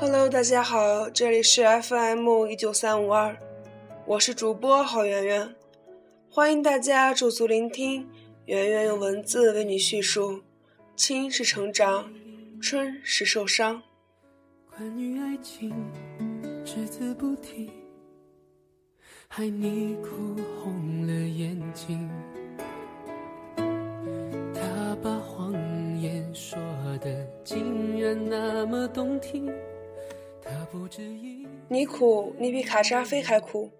Hello，大家好，这里是 FM 一九三五二，我是主播郝圆圆，欢迎大家驻足聆听，圆圆用文字为你叙述，青是成长，春是受伤。关于爱情，只字不提，害你哭红了眼睛。他把谎言说的竟然那么动听。你苦，你比卡扎菲还苦，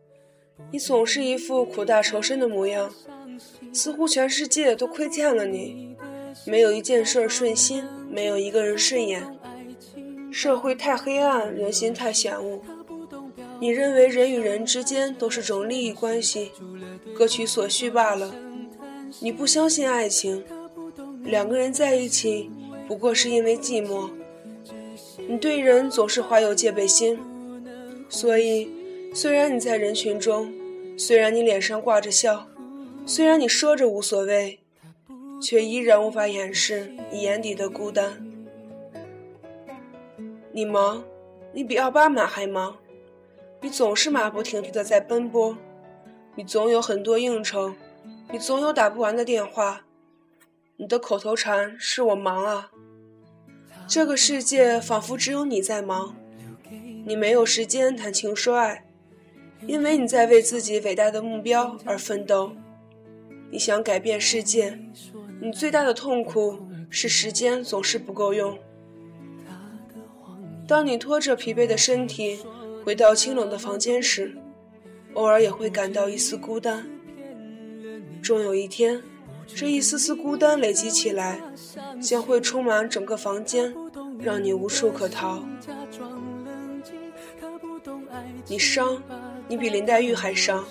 你总是一副苦大仇深的模样，似乎全世界都亏欠了你，没有一件事顺心，没有一个人顺眼，社会太黑暗，人心太险恶。你认为人与人之间都是种利益关系，各取所需罢了。你不相信爱情，两个人在一起不过是因为寂寞。你对人总是怀有戒备心，所以虽然你在人群中，虽然你脸上挂着笑，虽然你说着无所谓，却依然无法掩饰你眼底的孤单。你忙，你比奥巴马还忙，你总是马不停蹄的在奔波，你总有很多应酬，你总有打不完的电话，你的口头禅是我忙啊。这个世界仿佛只有你在忙，你没有时间谈情说爱，因为你在为自己伟大的目标而奋斗。你想改变世界，你最大的痛苦是时间总是不够用。当你拖着疲惫的身体回到清冷的房间时，偶尔也会感到一丝孤单。终有一天。这一丝丝孤单累积起来，将会充满整个房间，让你无处可逃。你伤，你比林黛玉还伤。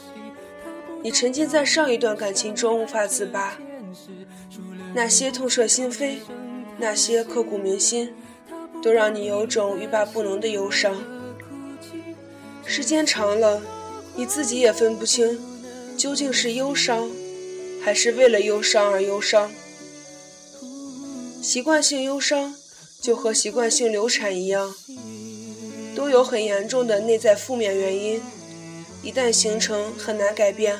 你沉浸在上一段感情中无法自拔，那些痛彻心扉，那些刻骨铭心，都让你有种欲罢不能的忧伤。时间长了，你自己也分不清，究竟是忧伤。还是为了忧伤而忧伤，习惯性忧伤就和习惯性流产一样，都有很严重的内在负面原因，一旦形成很难改变。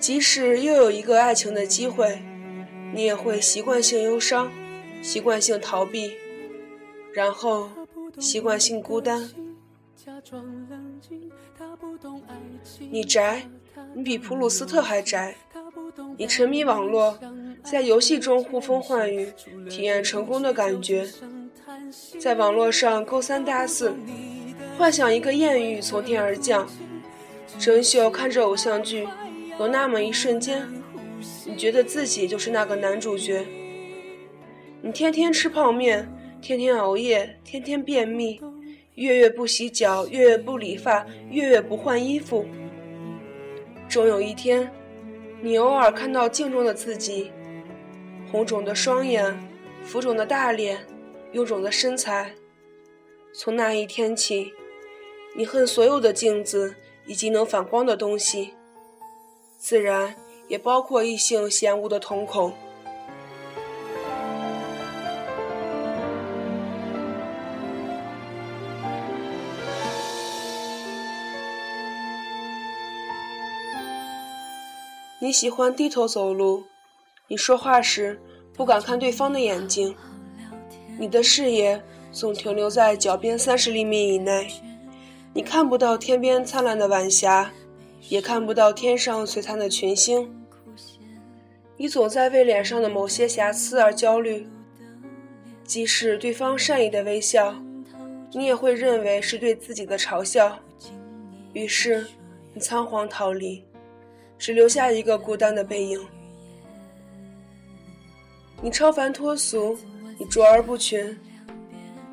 即使又有一个爱情的机会，你也会习惯性忧伤，习惯性逃避，然后习惯性孤单。你宅。你比普鲁斯特还宅，你沉迷网络，在游戏中呼风唤雨，体验成功的感觉，在网络上勾三搭四，幻想一个艳遇从天而降。整宿看着偶像剧，有那么一瞬间，你觉得自己就是那个男主角。你天天吃泡面，天天熬夜，天天便秘，月月不洗脚，月月不理发，月月不换衣服。终有一天，你偶尔看到镜中的自己，红肿的双眼，浮肿的大脸，臃肿的身材。从那一天起，你恨所有的镜子以及能反光的东西，自然也包括异性嫌恶的瞳孔。你喜欢低头走路，你说话时不敢看对方的眼睛，你的视野总停留在脚边三十厘米以内，你看不到天边灿烂的晚霞，也看不到天上璀璨的群星。你总在为脸上的某些瑕疵而焦虑，即使对方善意的微笑，你也会认为是对自己的嘲笑，于是你仓皇逃离。只留下一个孤单的背影。你超凡脱俗，你卓而不群，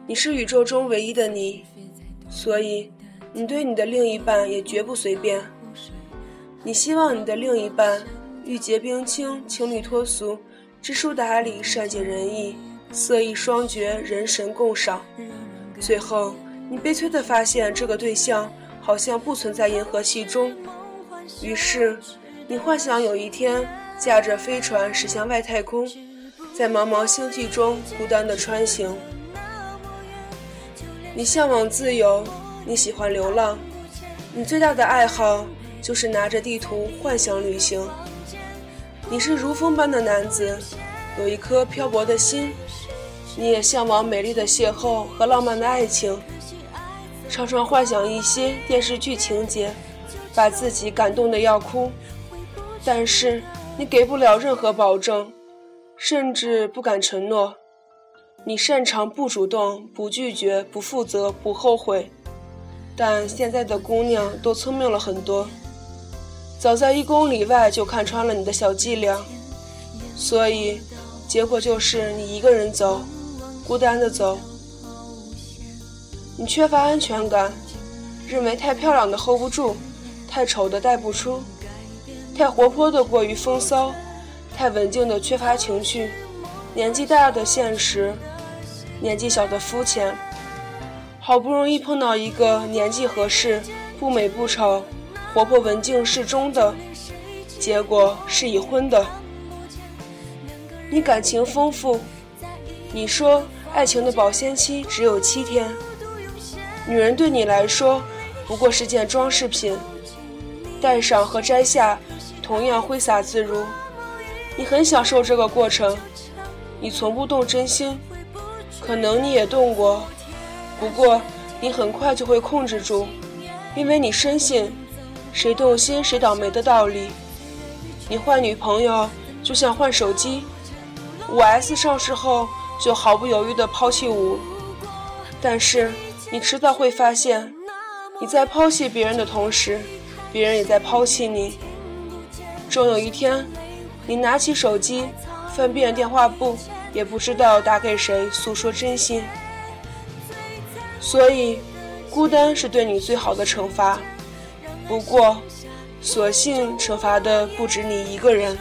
你是宇宙中唯一的你，所以你对你的另一半也绝不随便。你希望你的另一半玉洁冰清、情侣脱俗、知书达理、善解人意、色艺双绝、人神共赏。最后，你悲催地发现这个对象好像不存在银河系中。于是，你幻想有一天驾着飞船驶向外太空，在茫茫星际中孤单地穿行。你向往自由，你喜欢流浪，你最大的爱好就是拿着地图幻想旅行。你是如风般的男子，有一颗漂泊的心，你也向往美丽的邂逅和浪漫的爱情，常常幻想一些电视剧情节，把自己感动的要哭。但是你给不了任何保证，甚至不敢承诺。你擅长不主动、不拒绝、不负责、不后悔，但现在的姑娘都聪明了很多，早在一公里外就看穿了你的小伎俩，所以结果就是你一个人走，孤单的走。你缺乏安全感，认为太漂亮的 hold 不住，太丑的带不出，太活泼的过于风骚，太文静的缺乏情趣，年纪大的现实。年纪小的肤浅，好不容易碰到一个年纪合适、不美不丑、活泼文静适中的，结果是已婚的。你感情丰富，你说爱情的保鲜期只有七天，女人对你来说不过是件装饰品，戴上和摘下同样挥洒自如。你很享受这个过程，你从不动真心。可能你也动过，不过你很快就会控制住，因为你深信谁动心谁倒霉的道理。你换女朋友就像换手机，五 S 上市后就毫不犹豫地抛弃五，但是你迟早会发现，你在抛弃别人的同时，别人也在抛弃你。终有一天，你拿起手机，翻遍电话簿。也不知道打给谁诉说真心，所以孤单是对你最好的惩罚。不过，所幸惩罚的不止你一个人。